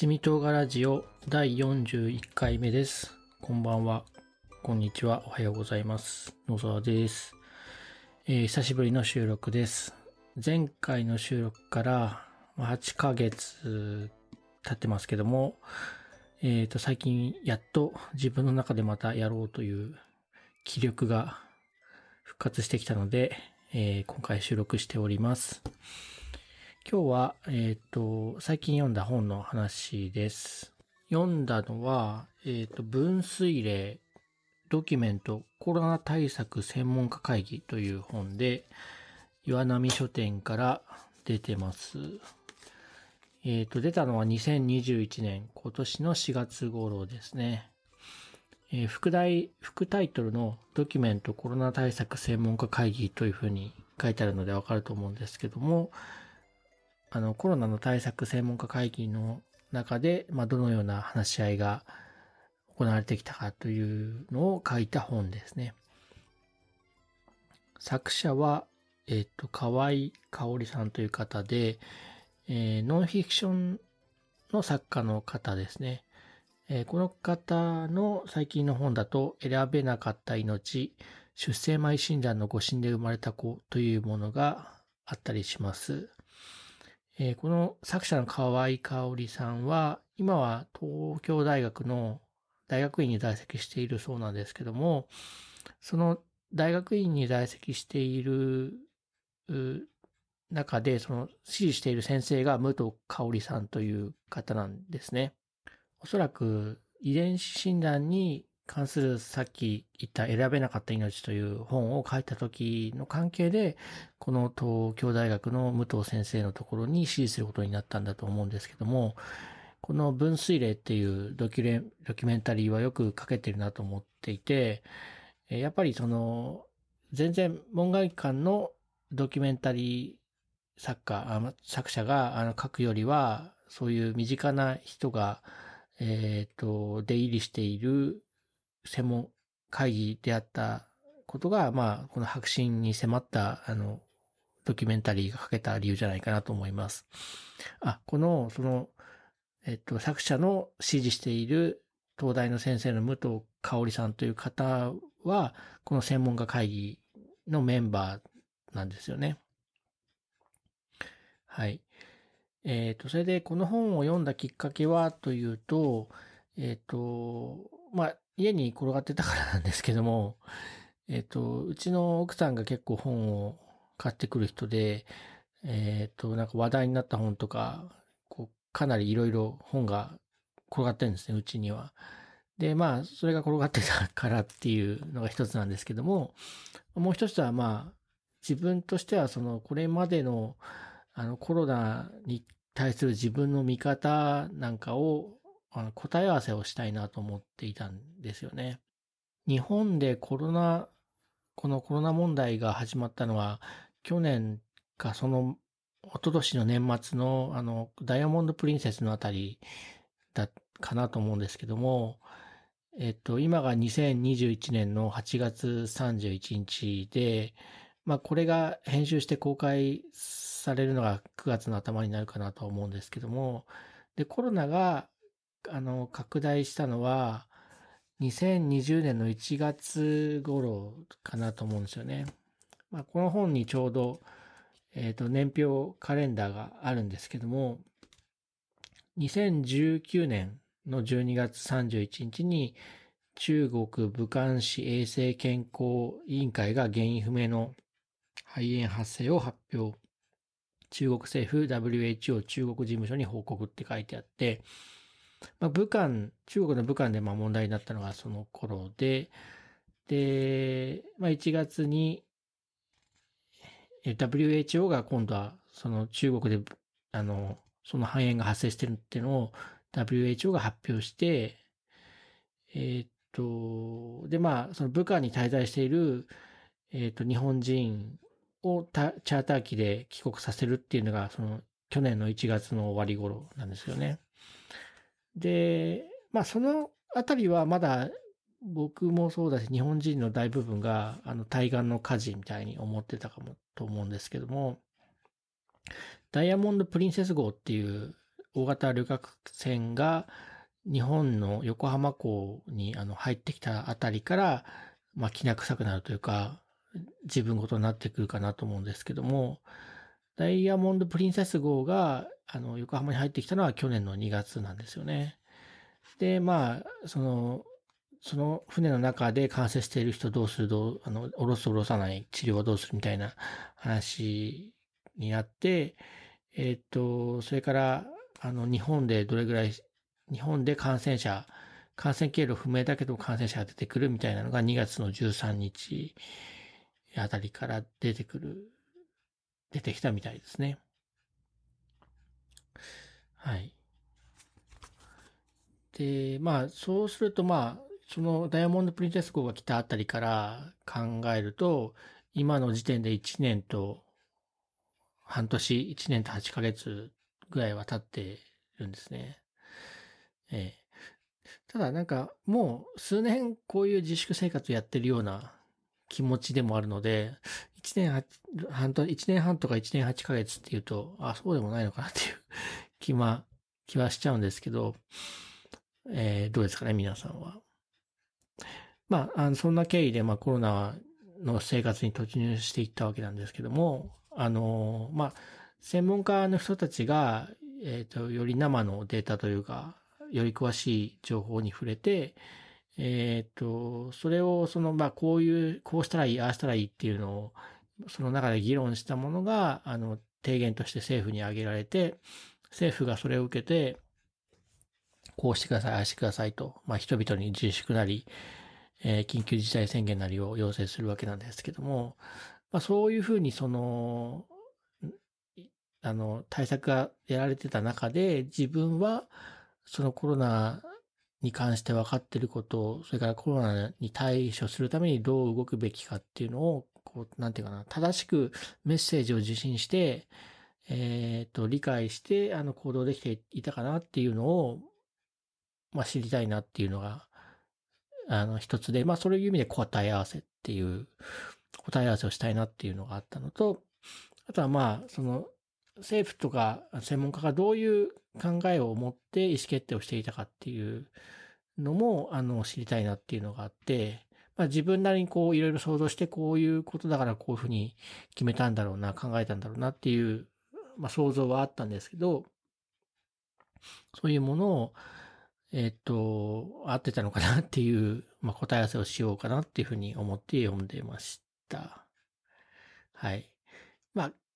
七味唐辛ラジオ第41回目です。こんばんは。こんにちは。おはようございます。野沢です、えー久しぶりの収録です。前回の収録からま8ヶ月経ってますけども、えっ、と、最近やっと自分の中でまたやろうという気力が復活してきたので、えー今回収録しております。今日は、えっ、と、最近読んだ本の話です。読んだのは、えっ、と、分水嶺ドキュメントコロナ対策専門家会議という本で、岩波書店から出てます。えっ、と、出たのは2021年、今年の4月頃ですね。えー副題、副タイトルのドキュメントコロナ対策専門家会議というふうに書いてあるのでわかると思うんですけども、あの、コロナの対策専門家会議の中で、まあ、どのような話し合いが行われてきたかというのを書いた本ですね。作者は、えっ、と、河合香織さんという方で、えーノンフィクションの作家の方ですね。えーこの方の最近の本だと、選べなかった命、出生前診断の誤診で生まれた子というものがあったりします。えーこの作者の河合香織さんは、今は東京大学の大学院に在籍しているそうなんですけども、その大学院に在籍している中で、その指示している先生が武藤香織さんという方なんですね。おそらく遺伝子診断に関するさっき言った選べなかった命という本を書いた時の関係で、この東京大学の武藤先生のところに指示することになったんだと思うんですけども、この分水嶺っていうドキュレドキュメンタリーはよく書けてるなと思っていて、やっぱりその、全然門外観のドキュメンタリー作家、あ作者があの書くよりは、そういう身近な人が、えっ、と、出入りしている専門会議であったことが、まあ、この白真に迫った、あの、ドキュメンタリーが書けた理由じゃないかなと思います。あ、この、その、えっと、作者の指示している東大の先生の武藤香織さんという方は、この専門家会議のメンバーなんですよね。はい。えっ、と、それでこの本を読んだきっかけはというと、えっ、と、まあ、家に転がってたからなんですけども、えっ、と、うちの奥さんが結構本を買ってくる人で、えっ、と、なんか話題になった本とか、こう、かなりいろいろ本が転がってるんですね、うちには。で、まあ、それが転がってたからっていうのが一つなんですけども、もう一つはまあ、自分としてはその、これまでの、あの、コロナに対する自分の見方なんかを、あの答え合わせをしたいなと思っていたんですよね。日本でコロナ、このコロナ問題が始まったのは、去年かその、一昨年の年末の、あの、ダイヤモンドプリンセスのあたりだ、かなと思うんですけども、えっと、今が2021年の8月31日で、まあ、これが編集して公開されるのが9月の頭になるかなと思うんですけども、で、コロナが、あの、拡大したのは、2020年の1月頃かなと思うんですよね。まあ、この本にちょうど、えっ、と、年表カレンダーがあるんですけども、2019年の12月31日に中国武漢市衛生健康委員会が原因不明の肺炎発生を発表。中国政府 WHO 中国事務所に報告って書いてあって、まあ、武漢、中国の武漢でまあ問題になったのがその頃で、で、まあ、1月に WHO が今度はその中国で、あの、その肺炎が発生してるっていうのを WHO が発表して、えーっと、で、まあ、その武漢に滞在している、えーっと、日本人をたチャーター機で帰国させるっていうのが、その、去年の1月の終わり頃なんですよね。で、まあ、そのあたりはまだ、僕もそうだし、日本人の大部分が、あの、対岸の火事みたいに思ってたかもと思うんですけども、ダイヤモンド・プリンセス号っていう、大型旅客船が日本の横浜港にあの入ってきたあたりから、まあ、きな臭くなるというか、自分ごとになってくるかなと思うんですけども、ダイヤモンド・プリンセス号が、あの、横浜に入ってきたのは去年の2月なんですよね。で、まあ、その、その船の中で感染している人どうする、どう、あの、おろすおろさない治療はどうするみたいな話になって、えっ、と、それから、あの、日本でどれぐらい、日本で感染者、感染経路不明だけど感染者が出てくるみたいなのが2月の13日あたりから出てくる、出てきたみたいですね。はい。で、まあ、そうすると、まあ、そのダイヤモンド・プリンセス号が来たあたりから考えると、今の時点で1年と半年、1年と8ヶ月ぐらいは経ってるんですね。ええ。ただなんかもう数年こういう自粛生活やってるような気持ちでもあるので、1年半と、1年半とか1年8ヶ月っていうと、あ、そうでもないのかなっていう 気は、気はしちゃうんですけど、えー、どうですかね、皆さんは。まあ、あのそんな経緯で、まあ、コロナの生活に突入していったわけなんですけども、あの、まあ、専門家の人たちが、えっ、ー、と、より生のデータというか、より詳しい情報に触れて、えっ、と、それを、その、まあ、こういう、こうしたらいい、ああしたらいいっていうのを、その中で議論したものが、あの、提言として政府に挙げられて、政府がそれを受けて、こうしてください、ああしてくださいと、まあ、人々に自粛なり、えー、緊急事態宣言なりを要請するわけなんですけども、まあ、そういうふうにその、あの、対策がやられてた中で、自分は、そのコロナに関して分かっていること、それからコロナに対処するためにどう動くべきかっていうのを、こう、なんていうかな、正しくメッセージを受信して、えっ、ー、と、理解して、あの、行動できていたかなっていうのを、まあ、知りたいなっていうのが、あの、一つで、まあ、そういう意味で答え合わせっていう答え合わせをしたいなっていうのがあったのと、あとはまあ、その、政府とか専門家がどういう考えを持って意思決定をしていたかっていうのも、あの、知りたいなっていうのがあって、まあ自分なりにこういろいろ想像してこういうことだからこういうふうに決めたんだろうな、考えたんだろうなっていう、まあ想像はあったんですけど、そういうものを、えっ、と、合ってたのかなっていう、まあ答え合わせをしようかなっていうふうに思って読んでました。はい。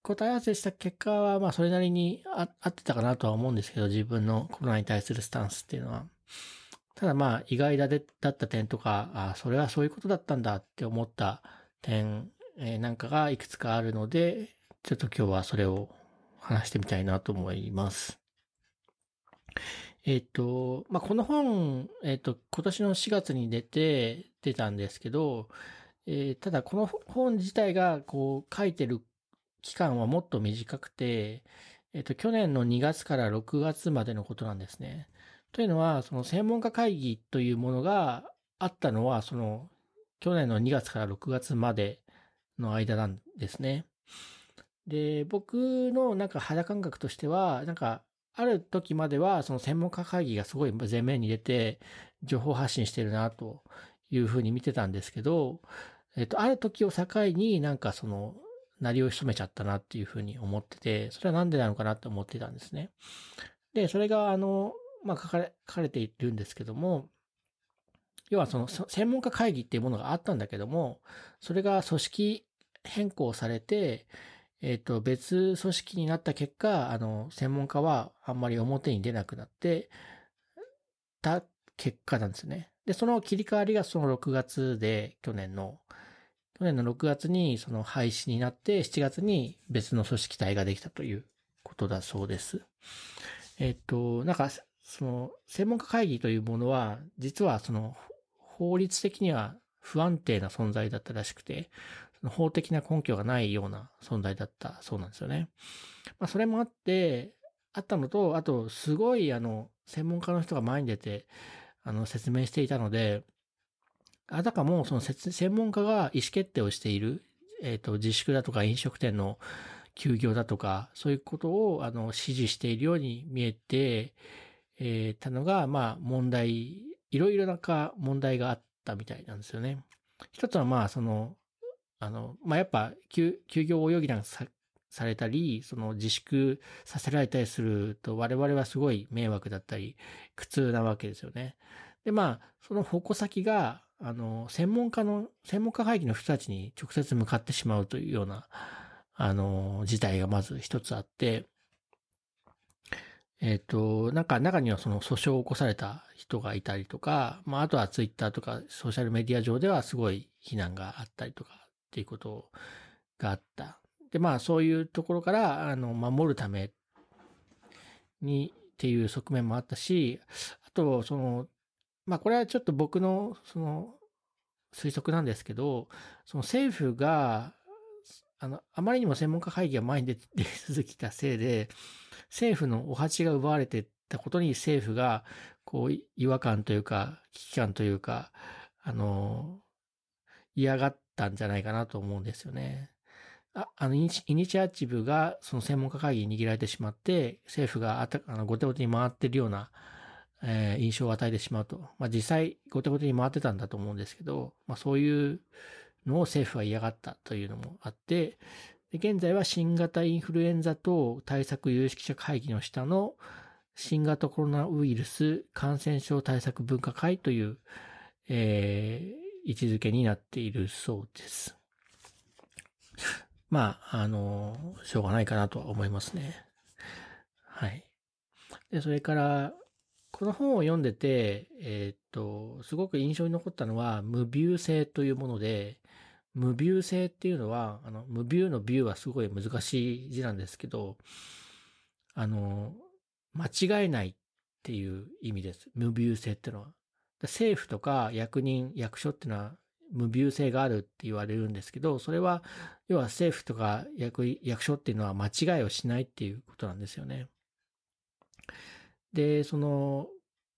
答え合わせした結果は、まあ、それなりに合ってたかなとは思うんですけど、自分のコロナに対するスタンスっていうのは。ただまあ、意外だでだった点とか、あそれはそういうことだったんだって思った点、えー、なんかがいくつかあるので、ちょっと今日はそれを話してみたいなと思います。えっ、ー、と、まあ、この本、えっ、ー、と、今年の4月に出て、出たんですけど、えー、ただこの本自体がこう書いてる期間はもっと短くて、えっ、と、去年の2月から6月までのことなんですね。というのは、その専門家会議というものがあったのは、その、去年の2月から6月までの間なんですね。で、僕のなんか肌感覚としては、なんか、ある時までは、その専門家会議がすごい前面に出て、情報発信してるな、というふうに見てたんですけど、えっと、ある時を境になんかその、鳴りを潜めちゃったなっていうふうに思ってて、それはなんでなのかなって思ってたんですね。で、それが、あの、まあ、書かれ、書かれているんですけども、要はその専門家会議っていうものがあったんだけども、それが組織変更されて、えっ、ー、と、別組織になった結果、あの、専門家はあんまり表に出なくなってた結果なんですね。で、その切り替わりがその6月で、去年の、去年の6月にその廃止になって、7月に別の組織体ができたということだそうです。えっと、なんか、その、専門家会議というものは、実はその、法律的には不安定な存在だったらしくて、その法的な根拠がないような存在だったそうなんですよね。まあ、それもあって、あったのと、あと、すごい、あの、専門家の人が前に出て、あの、説明していたので、あたかも、その専門家が意思決定をしている、えっ、ー、と、自粛だとか飲食店の休業だとか、そういうことを、あの、指示しているように見えて、えー、たのが、まあ、問題、いろいろなか問題があったみたいなんですよね。一つはまあ、その、あの、まあ、やっぱ、休業を余儀なくさされたり、その自粛させられたりすると、我々はすごい迷惑だったり、苦痛なわけですよね。で、まあ、その矛先が、あの、専門家の、専門家会議の人たちに直接向かってしまうというような、あの、事態がまず一つあって、えっ、ー、と、なんか中にはその訴訟を起こされた人がいたりとか、まあ、あとはツイッターとかソーシャルメディア上ではすごい非難があったりとかっていうことがあった。で、まあ、そういうところから、あの、守るためにっていう側面もあったし、あと、その、まあ、これはちょっと僕の、その、推測なんですけど、その政府が、あの、あまりにも専門家会議が前に出 続きたせいで、政府のお鉢が奪われてったことに政府が、こう、違和感というか、危機感というか、あの、嫌がったんじゃないかなと思うんですよね。ああのイニシアチブがその専門家会議に握られてしまって、政府があたあの後手後手に回ってるような、えー、印象を与えてしまうと。まあ実際後手後手に回ってたんだと思うんですけど、まあそういうのを政府は嫌がったというのもあって、で現在は新型インフルエンザ等対策有識者会議の下の新型コロナウイルス感染症対策分科会という、えー、位置づけになっているそうです。まあ、あの、しょうがないかなとは思いますね。はい。で、それから、この本を読んでて、えー、っと、すごく印象に残ったのは、無ビュー性というもので、無ビュー性っていうのは、あの、無ビューのビューはすごい難しい字なんですけど、あの、間違えないっていう意味です。無ビュー性っていうのは。政府とか役人、役所っていうのは無ビュー性があるって言われるんですけど、それは、要は政府とか役役所っていうのは間違いをしないっていうことなんですよね。で、その、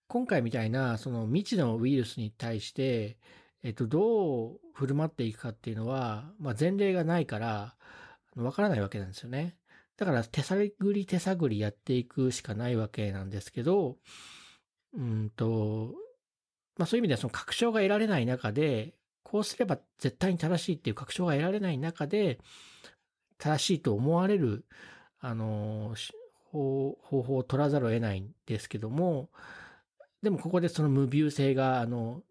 今回みたいな、その未知のウイルスに対して、えっと、どう振る舞っていくかっていうのは、まあ、前例がないから、わからないわけなんですよね。だから手探り手探りやっていくしかないわけなんですけど、うんと、まあそういう意味ではその確証が得られない中で、こうすれば絶対に正しいっていう確証が得られない中で、正しいと思われる、あの、方法を取らざるを得ないんですけども、でもここでその無ビュー性が、あの、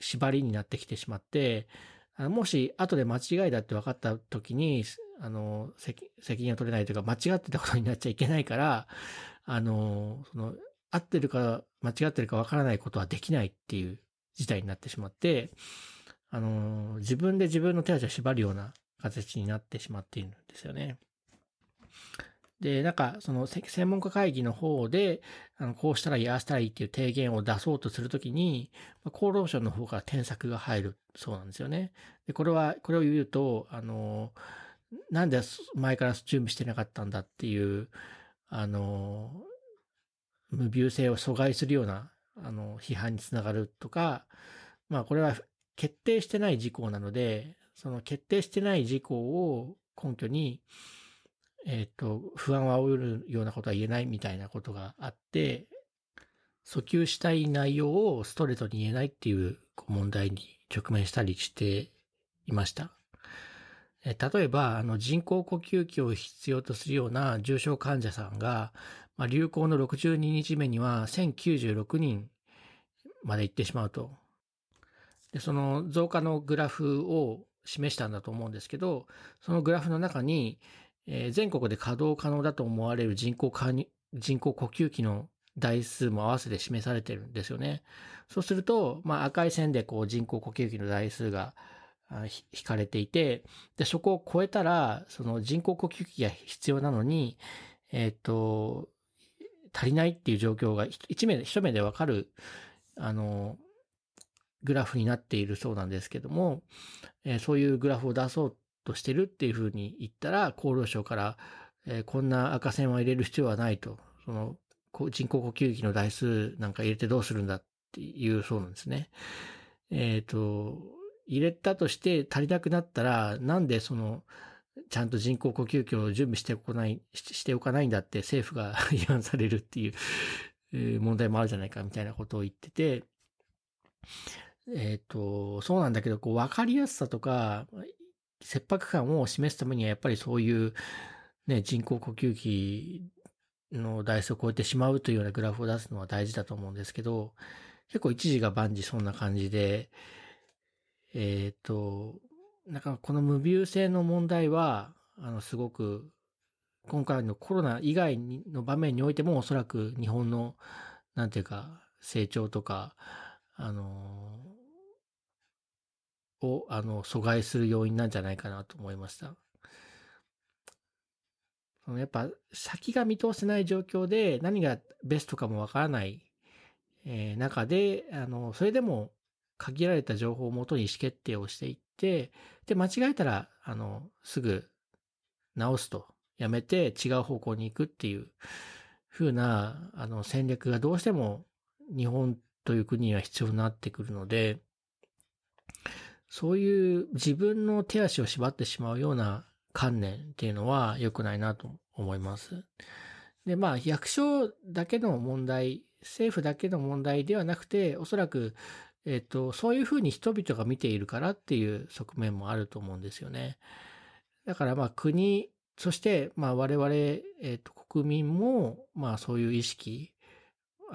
縛りになってきてしまって、もし後で間違いだって分かった時に、あの、責任を取れないというか、間違ってたことになっちゃいけないから、あの、その、合ってるか間違ってるか分からないことはできないっていう事態になってしまって、あの、自分で自分の手足を縛るような形になってしまっているんですよね。で、なんか、その専門家会議の方で、あのこうしたらやしたらいいっていう提言を出そうとするときに、厚労省の方から添削が入るそうなんですよね。で、これは、これを言うと、あの、なんで前から準備してなかったんだっていう、あの、無病性を阻害するような、あの、批判につながるとか、まあこれは決定してない事項なので、その決定してない事項を根拠に、えっ、ー、と、不安を煽るようなことは言えないみたいなことがあって、訴求したい内容をストレートに言えないっていう問題に直面したりしていました。例えば、あの人工呼吸器を必要とするような重症患者さんが、まあ、流行の62日目には1096人まで行ってしまうと。で、その増加のグラフを示したんだと思うんですけど、そのグラフの中に、えー、全国で稼働可能だと思われる人工人工呼吸器の台数も合わせて示されてるんですよね。そうすると、まあ赤い線でこう人工呼吸器の台数が引かれていて、で、そこを超えたら、その人工呼吸器が必要なのに、えっ、ー、と、足りないっていう状況が一目で、一目でわかる、あの、グラフになっているそうなんですけども、えー、そういうグラフを出そうとしてるっていうふうに言ったら、厚労省から、えー、こんな赤線は入れる必要はないと、その人工呼吸器の台数なんか入れてどうするんだっていうそうなんですね。えっ、ー、と、入れたとして足りなくなったら、なんでそのちゃんと人工呼吸器を準備しておかない、しておかないんだって政府が 批判されるっていう問題もあるじゃないかみたいなことを言ってて、えっ、ー、と、そうなんだけど、こう、わかりやすさとか、切迫感を示すためには、やっぱりそういう、ね、人工呼吸器の台数を超えてしまうというようなグラフを出すのは大事だと思うんですけど、結構一時が万事そんな感じで、えっ、ー、と、なんかこの無病性の問題は、あの、すごく、今回のコロナ以外の場面においてもおそらく日本の、なんていうか、成長とか、あの、を、あの、阻害する要因なんじゃないかなと思いました。やっぱ先が見通せない状況で何がベストかもわからない、え、中で、あの、それでも限られた情報をもとに意思決定をしていって、で、間違えたら、あの、すぐ直すと、やめて違う方向に行くっていう風な、あの、戦略がどうしても日本という国には必要になってくるので、そういう自分の手足を縛ってしまうような観念っていうのは良くないなと思います。で、まあ、役所だけの問題、政府だけの問題ではなくて、おそらくえっ、と、そういうふうに人々が見ているからっていう側面もあると思うんですよね。だからまあ国、そしてまあ我々、えっ、と、国民もまあそういう意識、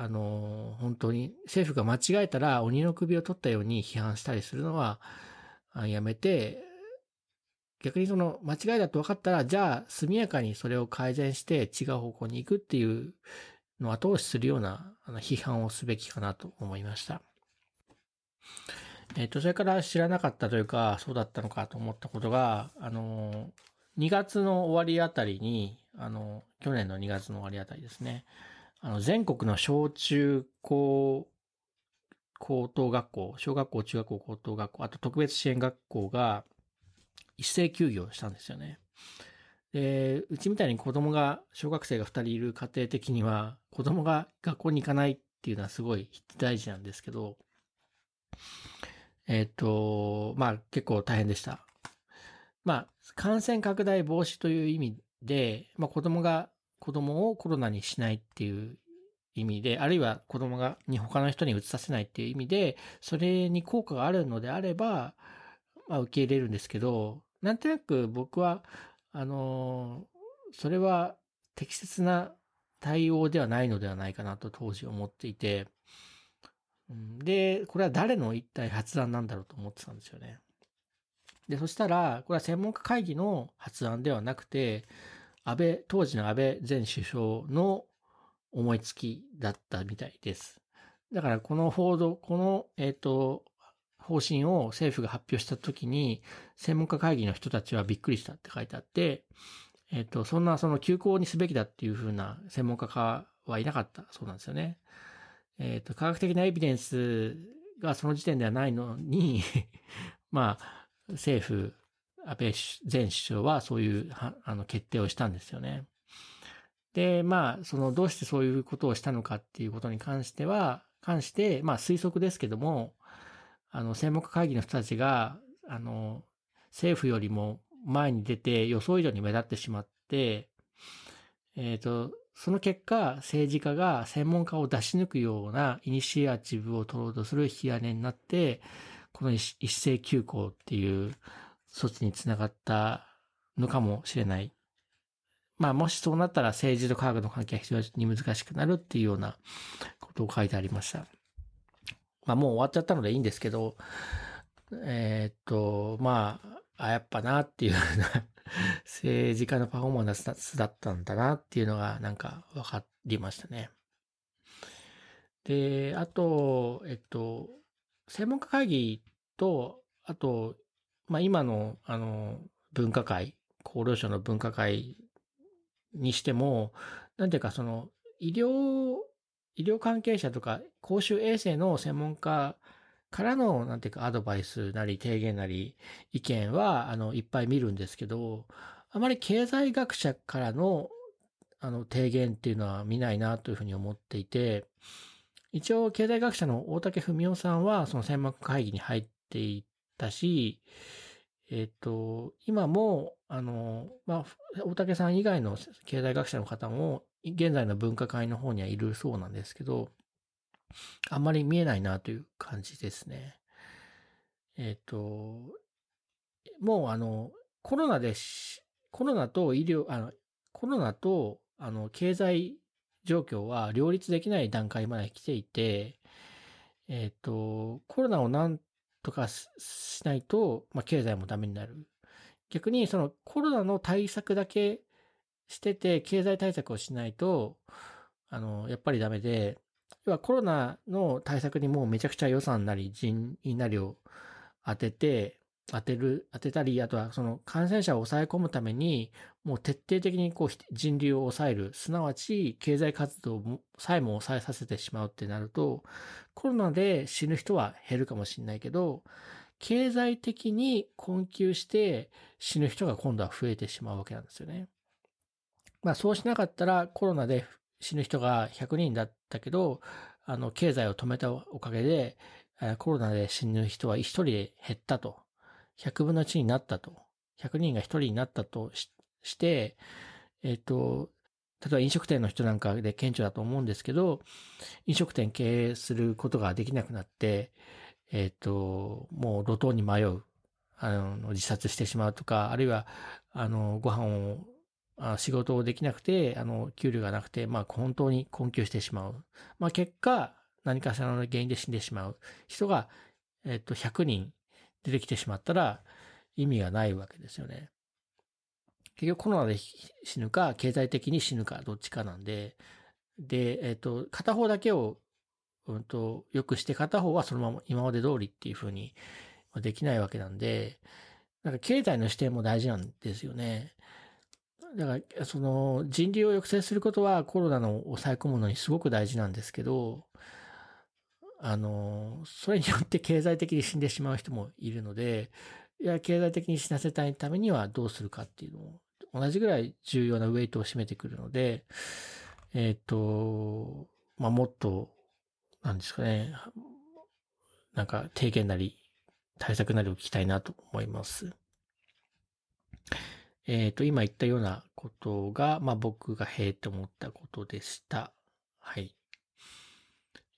あの、本当に政府が間違えたら鬼の首を取ったように批判したりするのはやめて、逆にその間違いだと分かったら、じゃあ速やかにそれを改善して違う方向に行くっていうのを後押しするような批判をすべきかなと思いました。えっ、と、それから知らなかったというか、そうだったのかと思ったことが、あの、2月の終わりあたりに、あの、去年の2月の終わりあたりですね、あの、全国の小中高、高等学校、小学校、中学校、高等学校、あと特別支援学校が一斉休業したんですよね。で、うちみたいに子供が、小学生が2人いる家庭的には、子供が学校に行かないっていうのはすごい大事なんですけど、えっ、と、まあ結構大変でした。まあ感染拡大防止という意味で、まあ子供が子供をコロナにしないっていう意味で、あるいは子供がに他の人に移させないっていう意味で、それに効果があるのであれば、まあ受け入れるんですけど、なんとなく僕は、あの、それは適切な対応ではないのではないかなと当時思っていて、で、これは誰の一体発案なんだろうと思ってたんですよね。で、そしたら、これは専門家会議の発案ではなくて、安倍、当時の安倍前首相の思いつきだったみたいです。だからこの報道、この、えっ、ー、と、方針を政府が発表したときに、専門家会議の人たちはびっくりしたって書いてあって、えっ、ー、と、そんなその休校にすべきだっていうふうな専門家はいなかったそうなんですよね。えっ、ー、と、科学的なエビデンスがその時点ではないのに まあ、政府、安倍前首相はそういうあの決定をしたんですよね。で、まあ、その、どうしてそういうことをしたのかっていうことに関しては、関して、まあ、推測ですけども、あの、専門家会議の人たちが、あの、政府よりも前に出て予想以上に目立ってしまって、えっ、ー、と、その結果、政治家が専門家を出し抜くようなイニシアチブを取ろうとする引き金になって、この一斉休校っていう措置につながったのかもしれない。まあもしそうなったら政治と科学の関係は非常に難しくなるっていうようなことを書いてありました。まあもう終わっちゃったのでいいんですけど、えー、っと、まあ、あ、やっぱなっていう 政治家のパフォーマンスだったんだなっていうのがなんか分かりましたね。で、あと、えっと、専門家会議と、あと、まあ、今の、あの、分科会、厚労省の分科会にしても、なんていうか、その、医療、医療関係者とか、公衆衛生の専門家からの、なんていうか、アドバイスなり、提言なり、意見は、あの、いっぱい見るんですけど、あまり経済学者からの、あの、提言っていうのは見ないなというふうに思っていて、一応、経済学者の大竹文夫さんは、その専門家会議に入っていたし、えっ、と、今も、あの、まあ、大竹さん以外の経済学者の方も、現在の分科会の方にはいるそうなんですけど、あんまり見えないなという感じですね。えっ、と、もうあの、コロナでコロナと医療、あの、コロナと、あの、経済状況は両立できない段階まで来ていて、えっ、と、コロナをなんとかしないと、まあ、経済もダメになる。逆に、そのコロナの対策だけしてて、経済対策をしないと、あの、やっぱりダメで、要はコロナの対策にもうめちゃくちゃ予算なり人員なりを当てて、当てる、当てたり、あとはその感染者を抑え込むために、もう徹底的にこう人流を抑える、すなわち経済活動さえも抑えさせてしまうってなると、コロナで死ぬ人は減るかもしれないけど、経済的に困窮して死ぬ人が今度は増えてしまうわけなんですよね。まあそうしなかったらコロナで死ぬ人が100人だったけど、あの経済を止めたおかげで、コロナで死ぬ人は1人で減ったと。100分の1になったと。100人が1人になったとして、えっ、ー、と、例えば飲食店の人なんかで顕著だと思うんですけど、飲食店経営することができなくなって、えっ、ー、と、もう路頭に迷う。あの、自殺してしまうとか、あるいは、あの、ご飯を、あ仕事をできなくて、あの、給料がなくて、まあ、本当に困窮してしまう。まあ、結果、何かしらの原因で死んでしまう人が、えっ、ー、と、100人出てきてしまったら意味がないわけですよね。結局コロナで死ぬか、経済的に死ぬか、どっちかなんで、で、えっ、ー、と、片方だけを、うんと、良くして片方はそのまま今まで通りっていうふうにできないわけなんで、なんか経済の視点も大事なんですよね。だから、その人流を抑制することはコロナの抑え込むのにすごく大事なんですけど、あの、それによって経済的に死んでしまう人もいるので、いや、経済的に死なせたいためにはどうするかっていうのを、同じぐらい重要なウェイトを占めてくるので、えっ、ー、と、まあ、もっと、なんですかね、なんか提言なり、対策なりを聞きたいなと思います。えっ、ー、と、今言ったようなことが、まあ、僕がへえと思ったことでした。はい。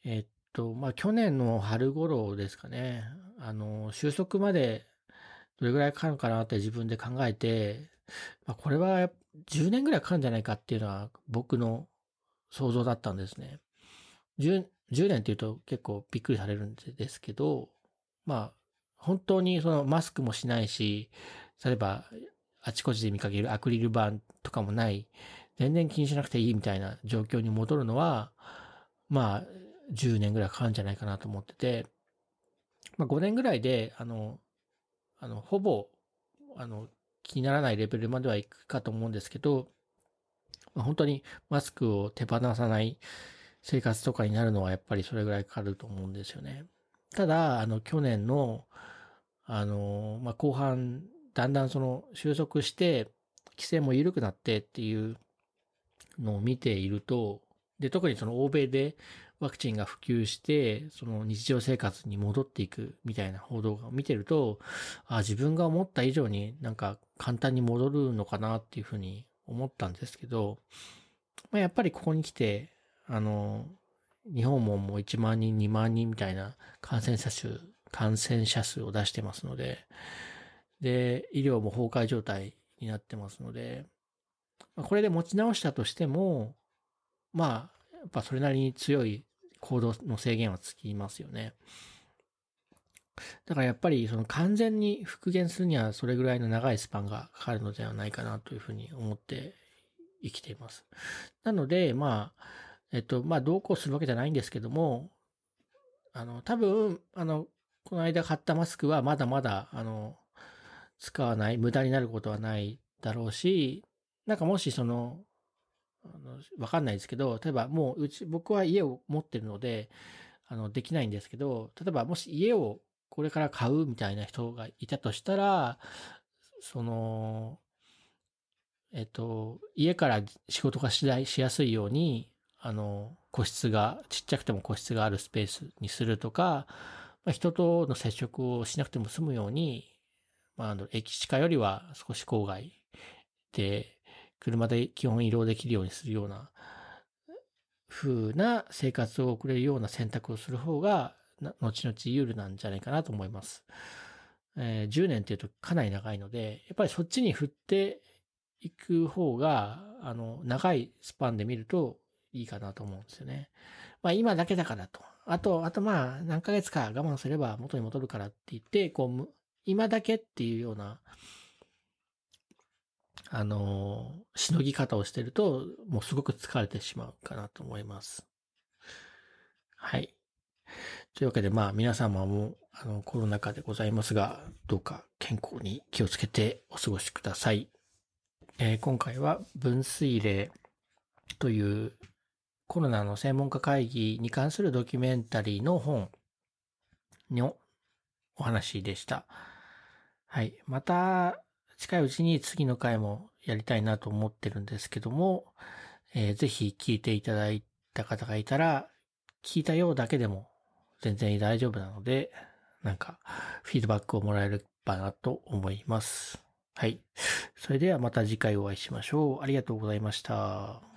えっ、ー、と、まあ、去年の春頃ですかね。あの、収束までどれぐらいかかるかなって自分で考えて、まあ、これは10年ぐらいかかるんじゃないかっていうのは僕の想像だったんですね。10, 10年っていうと結構びっくりされるんですけど、まあ、本当にそのマスクもしないし、例えばあちこちで見かけるアクリル板とかもない、全然気にしなくていいみたいな状況に戻るのは、まあ、10年ぐらいかかるんじゃないかなと思ってて、まあ、5年ぐらいで、あの、あの、ほぼ、あの、気にならないレベルまではいくかと思うんですけど、まあ、本当にマスクを手放さない生活とかになるのはやっぱりそれぐらいかかると思うんですよね。ただ、あの、去年の、あの、まあ、後半、だんだんその収束して、規制も緩くなってっていうのを見ていると、で、特にその欧米でワクチンが普及して、その日常生活に戻っていくみたいな報道を見てると、あ自分が思った以上になんか簡単に戻るのかなっていうふうに思ったんですけど、まあ、やっぱりここに来て、あの、日本ももう1万人、2万人みたいな感染者数、感染者数を出してますので、で、医療も崩壊状態になってますので、これで持ち直したとしても、まあ、やっぱそれなりに強い行動の制限はつきますよね。だからやっぱりその完全に復元するにはそれぐらいの長いスパンがかかるのではないかなというふうに思って生きています。なので、まあ、えっと、まあ、どうこうするわけじゃないんですけども、あの、多分、あの、この間買ったマスクはまだまだ、あの、使わない、無駄になることはないだろうし、なんかもしその、あの、わかんないですけど、例えばもううち、僕は家を持ってるので、あの、できないんですけど、例えばもし家をこれから買うみたいな人がいたとしたら、その、えっと、家から仕事がししやすいように、あの、個室が、ちっちゃくても個室があるスペースにするとか、まあ、人との接触をしなくても済むように、まあ、あの、駅地下よりは少し郊外で、車で基本移動できるようにするような、風な生活を送れるような選択をする方が、後々有利なんじゃないかなと思います。えー、10年っていうとかなり長いので、やっぱりそっちに振っていく方が、あの、長いスパンで見るといいかなと思うんですよね。まあ今だけだからと。あと、あとまあ何ヶ月か我慢すれば元に戻るからって言って、こう、今だけっていうような、あの、しのぎ方をしてると、もうすごく疲れてしまうかなと思います。はい。というわけで、まあ皆様もあのコロナ禍でございますが、どうか健康に気をつけてお過ごしください。えー、今回は分水嶺というコロナの専門家会議に関するドキュメンタリーの本のお話でした。はい。また近いうちに次の回もやりたいなと思ってるんですけども、えー、ぜひ聞いていただいた方がいたら、聞いたようだけでも全然大丈夫なので、なんか、フィードバックをもらえればなと思います。はい。それではまた次回お会いしましょう。ありがとうございました。